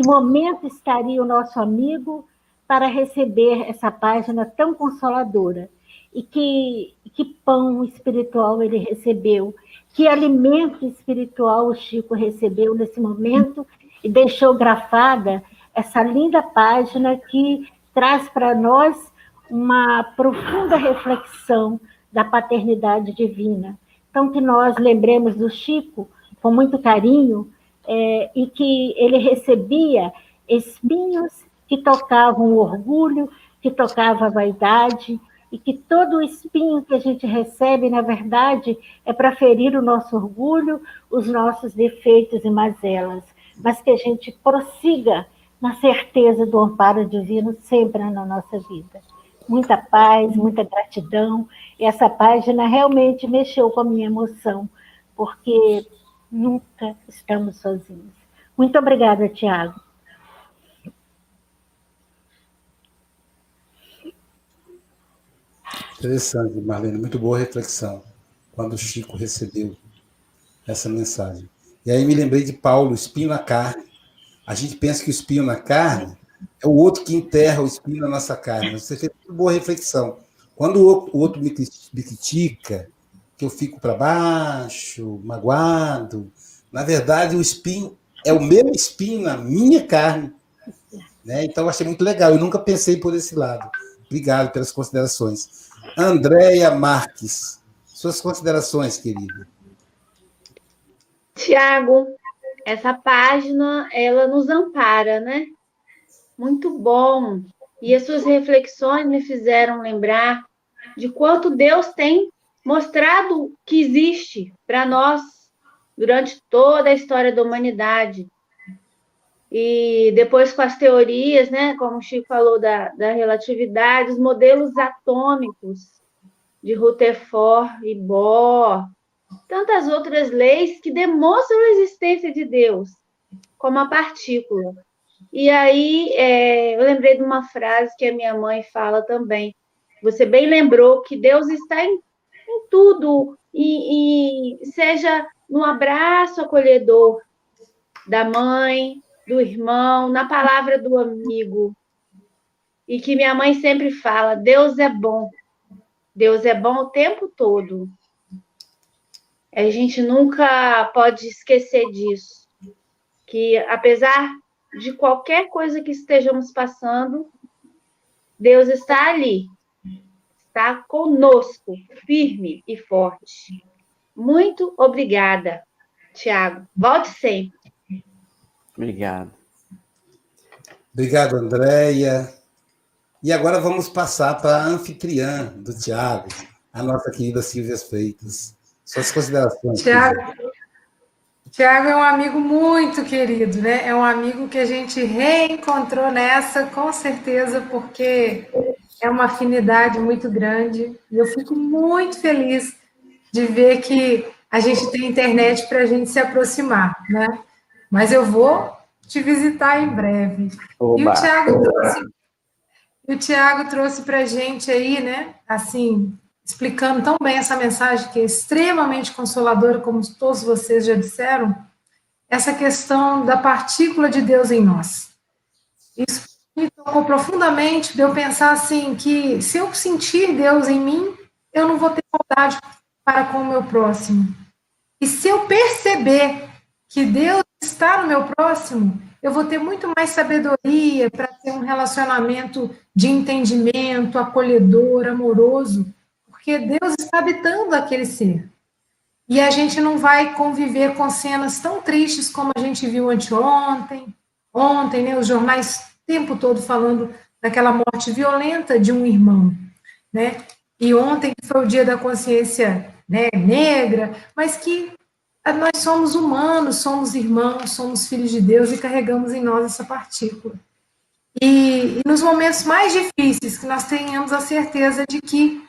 Speaker 5: Que momento estaria o nosso amigo para receber essa página tão consoladora? E que, que pão espiritual ele recebeu? Que alimento espiritual o Chico recebeu nesse momento e deixou grafada essa linda página que traz para nós uma profunda reflexão da paternidade divina. Então, que nós lembremos do Chico com muito carinho é, e que ele recebia espinhos que tocavam o orgulho, que tocavam a vaidade, e que todo espinho que a gente recebe, na verdade, é para ferir o nosso orgulho, os nossos defeitos e mazelas, mas que a gente prossiga na certeza do amparo divino sempre na nossa vida. Muita paz, muita gratidão. E essa página realmente mexeu com a minha emoção, porque nunca estamos sozinhos. Muito obrigada, Tiago.
Speaker 1: Interessante, Marlene, muito boa reflexão quando o Chico recebeu essa mensagem. E aí me lembrei de Paulo, espinho na carne. A gente pensa que o espinho na carne é o outro que enterra o espinho na nossa carne. Você fez uma boa reflexão. Quando o outro me critica, que eu fico para baixo, magoado, na verdade o espinho é o meu espinho na minha carne. Né? Então achei muito legal. Eu nunca pensei por esse lado. Obrigado pelas considerações. Andréia Marques, suas considerações, querida.
Speaker 4: Tiago, essa página, ela nos ampara, né? Muito bom. E as suas reflexões me fizeram lembrar de quanto Deus tem mostrado que existe para nós durante toda a história da humanidade. E depois com as teorias, né, como o Chico falou da, da relatividade, os modelos atômicos de Rutherford e Bohr, tantas outras leis que demonstram a existência de Deus, como a partícula. E aí é, eu lembrei de uma frase que a minha mãe fala também. Você bem lembrou que Deus está em, tudo, e, e seja no abraço acolhedor da mãe, do irmão, na palavra do amigo. E que minha mãe sempre fala: Deus é bom. Deus é bom o tempo todo. A gente nunca pode esquecer disso. Que apesar de qualquer coisa que estejamos passando, Deus está ali, está conosco, firme e forte. Muito obrigada, Tiago. Volte sempre.
Speaker 6: Obrigado.
Speaker 1: Obrigado, Andréia. E agora vamos passar para a anfitriã do Tiago, a nossa querida Silvia Freitas. Suas considerações.
Speaker 3: Tiago, Tiago é um amigo muito querido, né? É um amigo que a gente reencontrou nessa, com certeza, porque é uma afinidade muito grande. E eu fico muito feliz de ver que a gente tem internet para a gente se aproximar, né? Mas eu vou te visitar em breve. Oba. E o Tiago trouxe, o Tiago trouxe para a gente aí, né? Assim, explicando tão bem essa mensagem que é extremamente consoladora, como todos vocês já disseram, essa questão da partícula de Deus em nós. Isso me tocou profundamente de eu pensar assim que se eu sentir Deus em mim, eu não vou ter maldade para com o meu próximo. E se eu perceber que Deus está no meu próximo, eu vou ter muito mais sabedoria para ter um relacionamento de entendimento, acolhedor, amoroso, porque Deus está habitando aquele ser. e a gente não vai conviver com cenas tão tristes como a gente viu anteontem, ontem, né, os jornais tempo todo falando daquela morte violenta de um irmão, né? E ontem foi o dia da consciência né, negra, mas que nós somos humanos, somos irmãos, somos filhos de Deus e carregamos em nós essa partícula. E, e nos momentos mais difíceis, que nós tenhamos a certeza de que,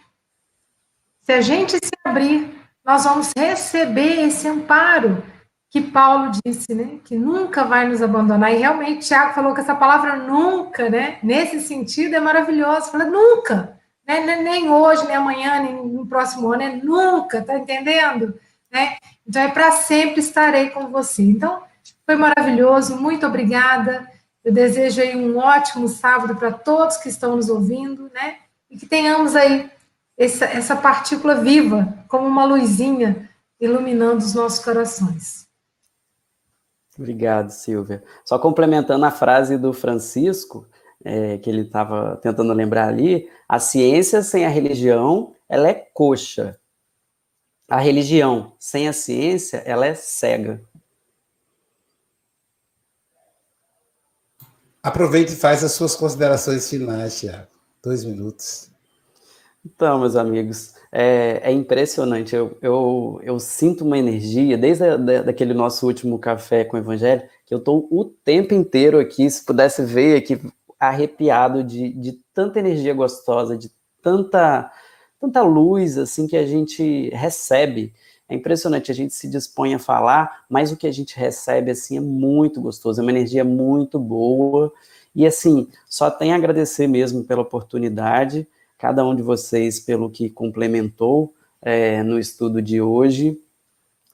Speaker 3: se a gente se abrir, nós vamos receber esse amparo que Paulo disse, né? Que nunca vai nos abandonar. E realmente, Tiago falou que essa palavra nunca, né? Nesse sentido, é maravilhosa. Fala nunca, né? Nem hoje, nem amanhã, nem no próximo ano, é nunca, tá entendendo? Né? Então, é para sempre estarei com você. Então, foi maravilhoso, muito obrigada. Eu desejo aí um ótimo sábado para todos que estão nos ouvindo, né? E que tenhamos aí essa, essa partícula viva, como uma luzinha, iluminando os nossos corações.
Speaker 6: Obrigado, Silvia. Só complementando a frase do Francisco, é, que ele estava tentando lembrar ali, a ciência sem a religião, ela é coxa. A religião sem a ciência, ela é cega.
Speaker 1: Aproveite e faz as suas considerações finais, Tiago. Dois minutos.
Speaker 6: Então, meus amigos, é, é impressionante. Eu, eu, eu, sinto uma energia, desde a, da, daquele nosso último café com o Evangelho, que eu estou o tempo inteiro aqui, se pudesse ver aqui, arrepiado de, de tanta energia gostosa, de tanta, tanta luz assim que a gente recebe. É impressionante, a gente se dispõe a falar, mas o que a gente recebe assim é muito gostoso, é uma energia muito boa. E assim, só tem a agradecer mesmo pela oportunidade cada um de vocês pelo que complementou é, no estudo de hoje.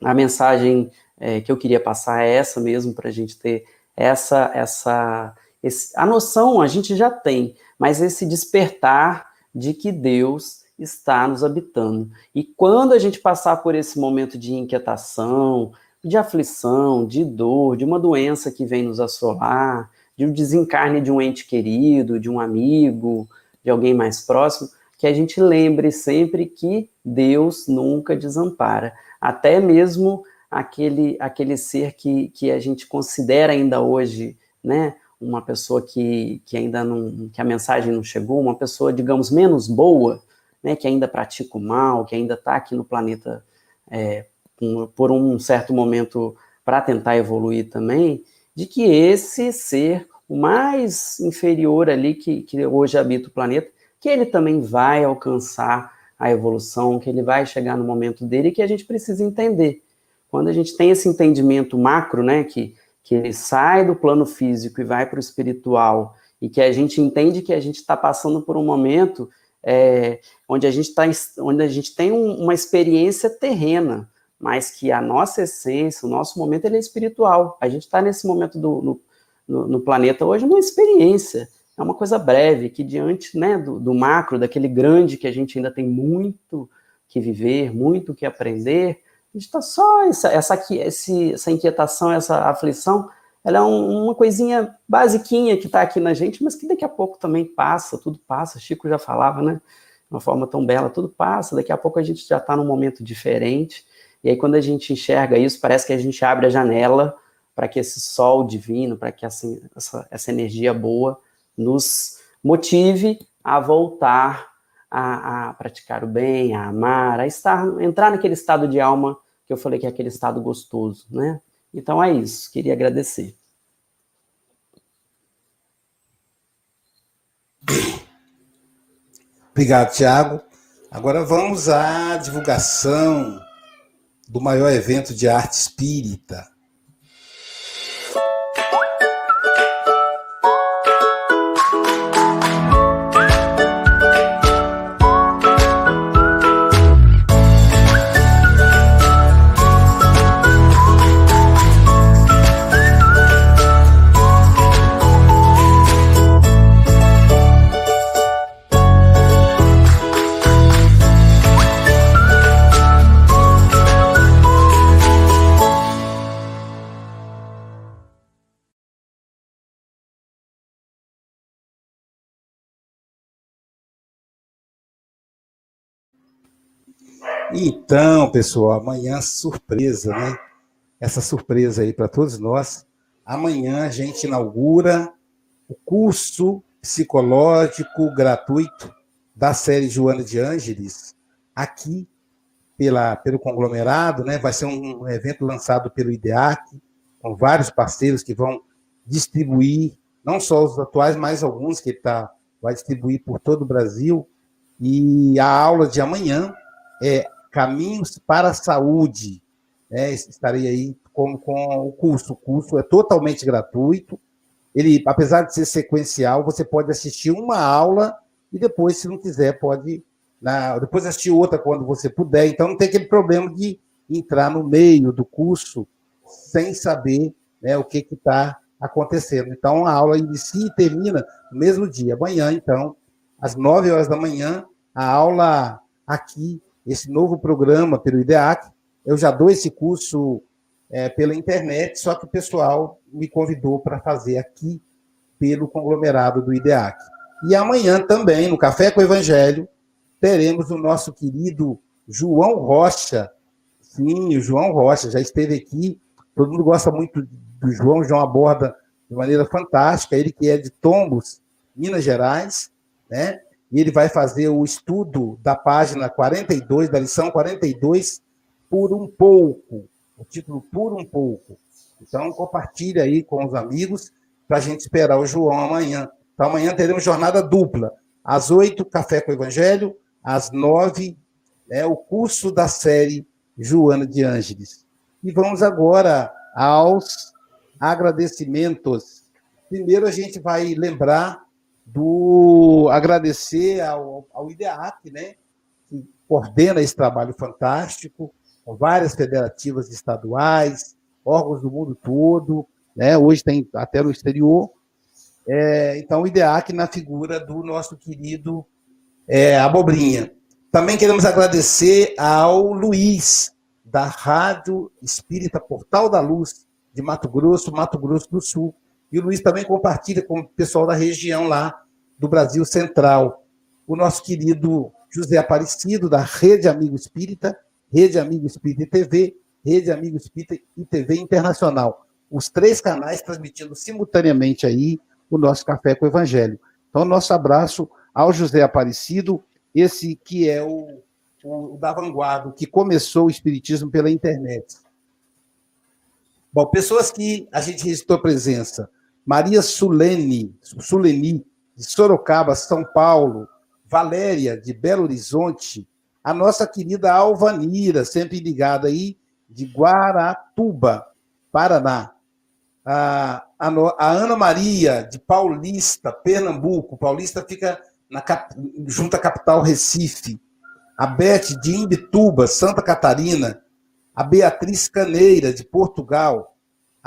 Speaker 6: A mensagem é, que eu queria passar é essa mesmo, para a gente ter essa, essa, esse, a noção a gente já tem, mas esse despertar de que Deus está nos habitando. E quando a gente passar por esse momento de inquietação, de aflição, de dor, de uma doença que vem nos assolar, de um desencarne de um ente querido, de um amigo, de alguém mais próximo, que a gente lembre sempre que Deus nunca desampara. Até mesmo aquele, aquele ser que, que a gente considera ainda hoje, né, uma pessoa que, que ainda não, que a mensagem não chegou, uma pessoa, digamos, menos boa, né, que ainda pratica o mal, que ainda está aqui no planeta é, por um certo momento para tentar evoluir também, de que esse ser o mais inferior ali que, que hoje habita o planeta, que ele também vai alcançar a evolução, que ele vai chegar no momento dele que a gente precisa entender. Quando a gente tem esse entendimento macro, né, que, que ele sai do plano físico e vai para o espiritual, e que a gente entende que a gente está passando por um momento é, onde, a gente tá, onde a gente tem um, uma experiência terrena, mas que a nossa essência, o nosso momento, ele é espiritual. A gente está nesse momento do, no, no, no, planeta hoje uma experiência, é uma coisa breve, que diante né, do, do, macro, daquele grande que a gente ainda tem muito que viver, muito que aprender, a gente está só, essa, essa, esse, essa inquietação, essa aflição, ela é um, uma coisinha basiquinha que está aqui na gente, mas que daqui a pouco também passa, tudo passa, Chico já falava, né, de uma forma tão bela, tudo passa, daqui a pouco a gente já está num momento diferente, e aí quando a gente enxerga isso, parece que a gente abre a janela, para que esse sol divino, para que essa, essa, essa, energia boa nos motive a voltar a, a, praticar o bem, a amar, a estar, entrar naquele estado de alma que eu falei que é aquele estado gostoso, né? Então é isso, queria agradecer.
Speaker 1: Obrigado, Tiago. Agora vamos à divulgação do maior evento de arte espírita Então, pessoal, amanhã surpresa, né? Essa surpresa aí para todos nós. Amanhã a gente inaugura o curso psicológico gratuito da série Joana de Ângeles, aqui pela, pelo conglomerado, né? Vai ser um evento lançado pelo IDEAC, com vários parceiros que vão distribuir, não só os atuais, mas alguns que ele tá, vai distribuir por todo o Brasil. E a aula de amanhã é Caminhos para a Saúde. É, estarei aí com, com o curso. O curso é totalmente gratuito. Ele, apesar de ser sequencial, você pode assistir uma aula e depois, se não quiser, pode na, depois assistir outra quando você puder. Então, não tem aquele problema de entrar no meio do curso sem saber né, o que está acontecendo. Então, a aula inicia e termina no mesmo dia. Amanhã, então, às 9 horas da manhã, a aula aqui, esse novo programa pelo IDEAC. Eu já dou esse curso é, pela internet, só que o pessoal me convidou para fazer aqui pelo conglomerado do IDEAC. E amanhã também, no Café com o Evangelho, teremos o nosso querido João Rocha. Sim, o João Rocha já esteve aqui. Todo mundo gosta muito do João. O João aborda de maneira fantástica. Ele que é de Tombos, Minas Gerais, né? E ele vai fazer o estudo da página 42, da lição 42, por um pouco. O título Por um pouco. Então, compartilhe aí com os amigos para a gente esperar o João amanhã. Então, amanhã teremos jornada dupla. Às oito, Café com o Evangelho às nove, né, o curso da série Joana de Ângeles. E vamos agora aos agradecimentos. Primeiro, a gente vai lembrar do agradecer ao, ao IDEAC, né, que coordena esse trabalho fantástico, com várias federativas estaduais, órgãos do mundo todo, né, hoje tem até no exterior. É, então, o IDEAC na figura do nosso querido é, Abobrinha. Também queremos agradecer ao Luiz, da Rádio Espírita Portal da Luz, de Mato Grosso, Mato Grosso do Sul. E o Luiz também compartilha com o pessoal da região lá do Brasil Central. O nosso querido José Aparecido, da Rede Amigo Espírita, Rede Amigo Espírita e TV, Rede Amigo Espírita e TV Internacional. Os três canais transmitindo simultaneamente aí o nosso Café com o Evangelho. Então, nosso abraço ao José Aparecido, esse que é o, o da vanguarda, que começou o Espiritismo pela internet. Bom, pessoas que a gente registrou presença. Maria Sulene, Suleni, de Sorocaba, São Paulo. Valéria, de Belo Horizonte. A nossa querida Alvanira, sempre ligada aí, de Guaratuba, Paraná. A, a, a Ana Maria, de Paulista, Pernambuco. Paulista fica na, junto à capital Recife, a Beth de Imbituba, Santa Catarina, a Beatriz Caneira, de Portugal,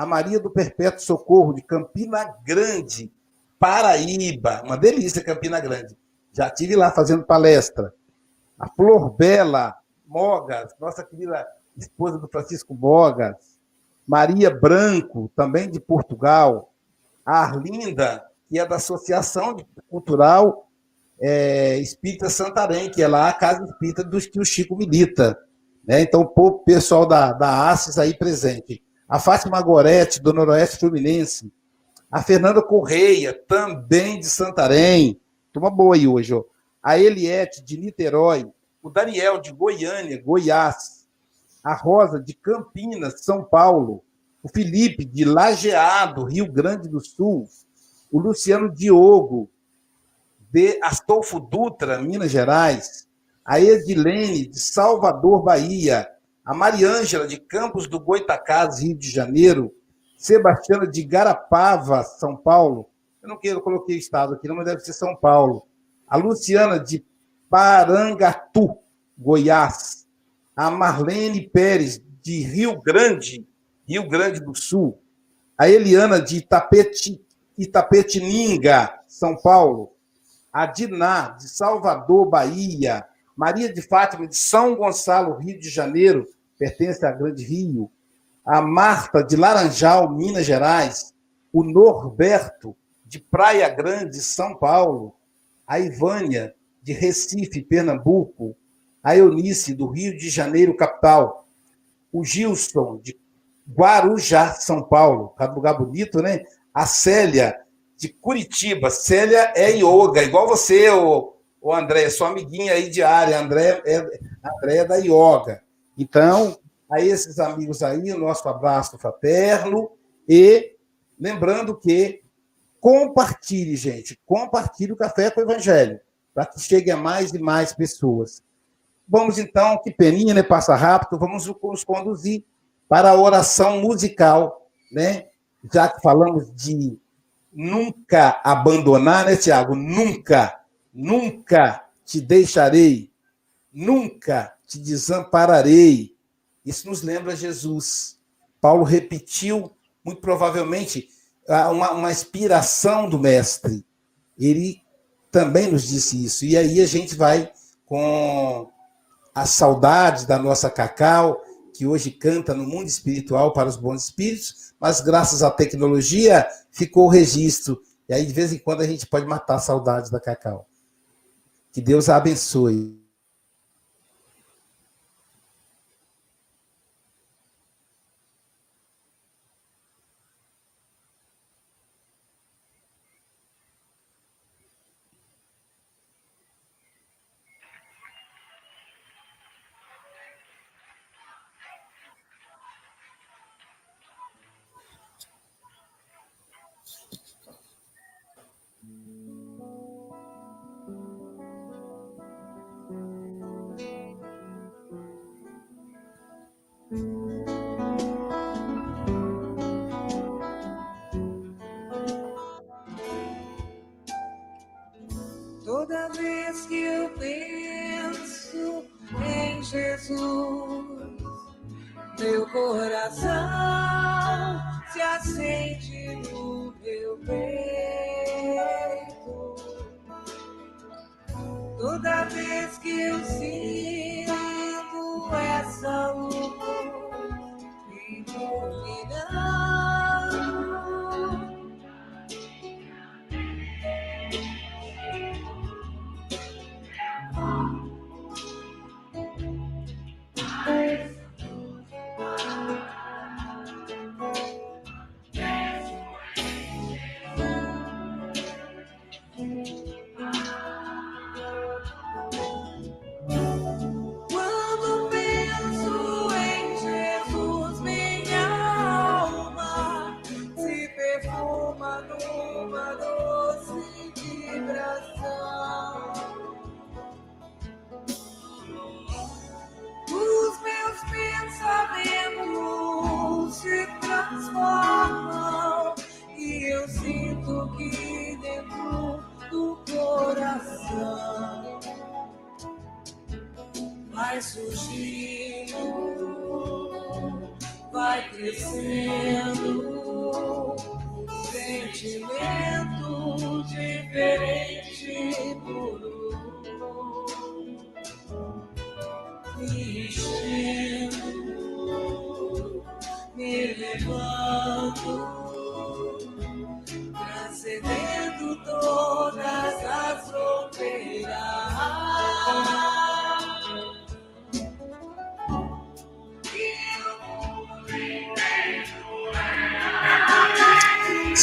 Speaker 1: a Maria do Perpétuo Socorro, de Campina Grande, Paraíba, uma delícia Campina Grande. Já tive lá fazendo palestra. A Flor Bela Mogas, nossa querida esposa do Francisco Mogas, Maria Branco, também de Portugal, a Arlinda, que é da Associação Cultural é, Espírita Santarém, que é lá a casa espírita dos que o Chico milita. Né? Então, o pessoal da, da ACES aí presente. A Fátima Goretti, do Noroeste Fluminense. A Fernanda Correia, também de Santarém. Toma boa aí hoje. Ó. A Eliette, de Niterói. O Daniel, de Goiânia, Goiás. A Rosa, de Campinas, São Paulo. O Felipe, de Lajeado, Rio Grande do Sul. O Luciano Diogo, de Astolfo Dutra, Minas Gerais, a Edilene, de Salvador, Bahia, a Mariângela, de Campos do Goitacás, Rio de Janeiro, Sebastiana de Garapava, São Paulo, eu não quero, coloquei estado aqui, não, mas deve ser São Paulo, a Luciana de Parangatu, Goiás, a Marlene Pérez, de Rio Grande, Rio Grande do Sul, a Eliana de Itapeti, Itapetininga, São Paulo, a Diná, de Salvador, Bahia, Maria de Fátima, de São Gonçalo, Rio de Janeiro, pertence à Grande Rio, a Marta, de Laranjal, Minas Gerais, o Norberto, de Praia Grande, São Paulo, a Ivânia, de Recife, Pernambuco, a Eunice, do Rio de Janeiro, capital, o Gilson, de Guarujá, São Paulo, lugar bonito, né? A Célia, de Curitiba. Célia é yoga, igual você, o, André, sua amiguinha aí de área. André é, André é da yoga. Então, a esses amigos aí, nosso abraço fraterno e lembrando que compartilhe, gente, compartilhe o café com o evangelho, para que chegue a mais e mais pessoas. Vamos então, que peninha, né? Passa rápido, vamos nos conduzir para a oração musical, né? Já que falamos de nunca abandonar, né, Tiago? Nunca, nunca te deixarei, nunca te desampararei. Isso nos lembra Jesus. Paulo repetiu, muito provavelmente, uma, uma inspiração do Mestre. Ele também nos disse isso. E aí a gente vai com a saudade da nossa Cacau, que hoje canta no mundo espiritual para os bons espíritos, mas graças à tecnologia ficou o registro. E aí, de vez em quando, a gente pode matar a saudade da Cacau. Que Deus a abençoe. Se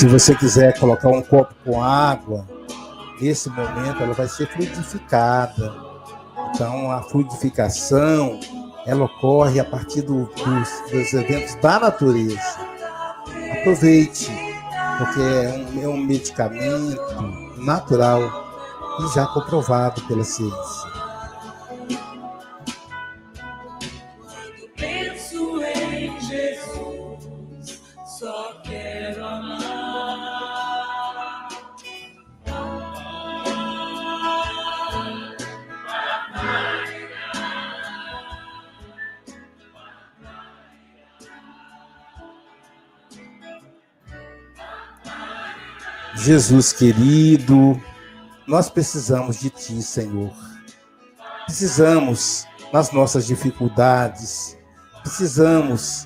Speaker 1: você quiser colocar um copo com água, nesse momento ela vai ser fluidificada. Então, a fluidificação ela ocorre a partir do, dos, dos, eventos da natureza. Aproveite, porque é um, é um medicamento natural e já comprovado pela ciência. Jesus querido, nós precisamos de Ti, Senhor. Precisamos nas nossas dificuldades, precisamos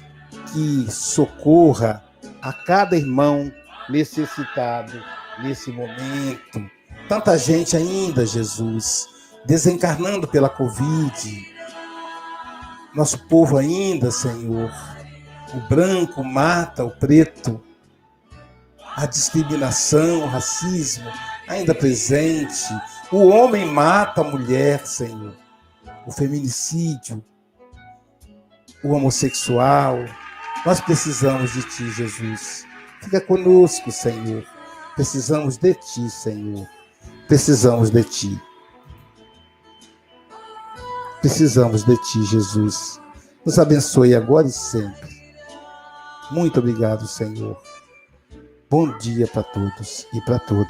Speaker 1: que socorra a cada irmão necessitado nesse momento. Tanta gente ainda, Jesus, desencarnando pela Covid. Nosso povo ainda, Senhor, o branco mata o preto, a discriminação, o racismo ainda presente, o homem mata a mulher, Senhor, o feminicídio, o homossexual. Nós precisamos de Ti, Jesus. Fica conosco, Senhor. Precisamos de Ti, Senhor. Precisamos de Ti. Precisamos de Ti, Jesus. Nos abençoe agora e sempre. Muito obrigado, Senhor. Bom dia para todos e para todas.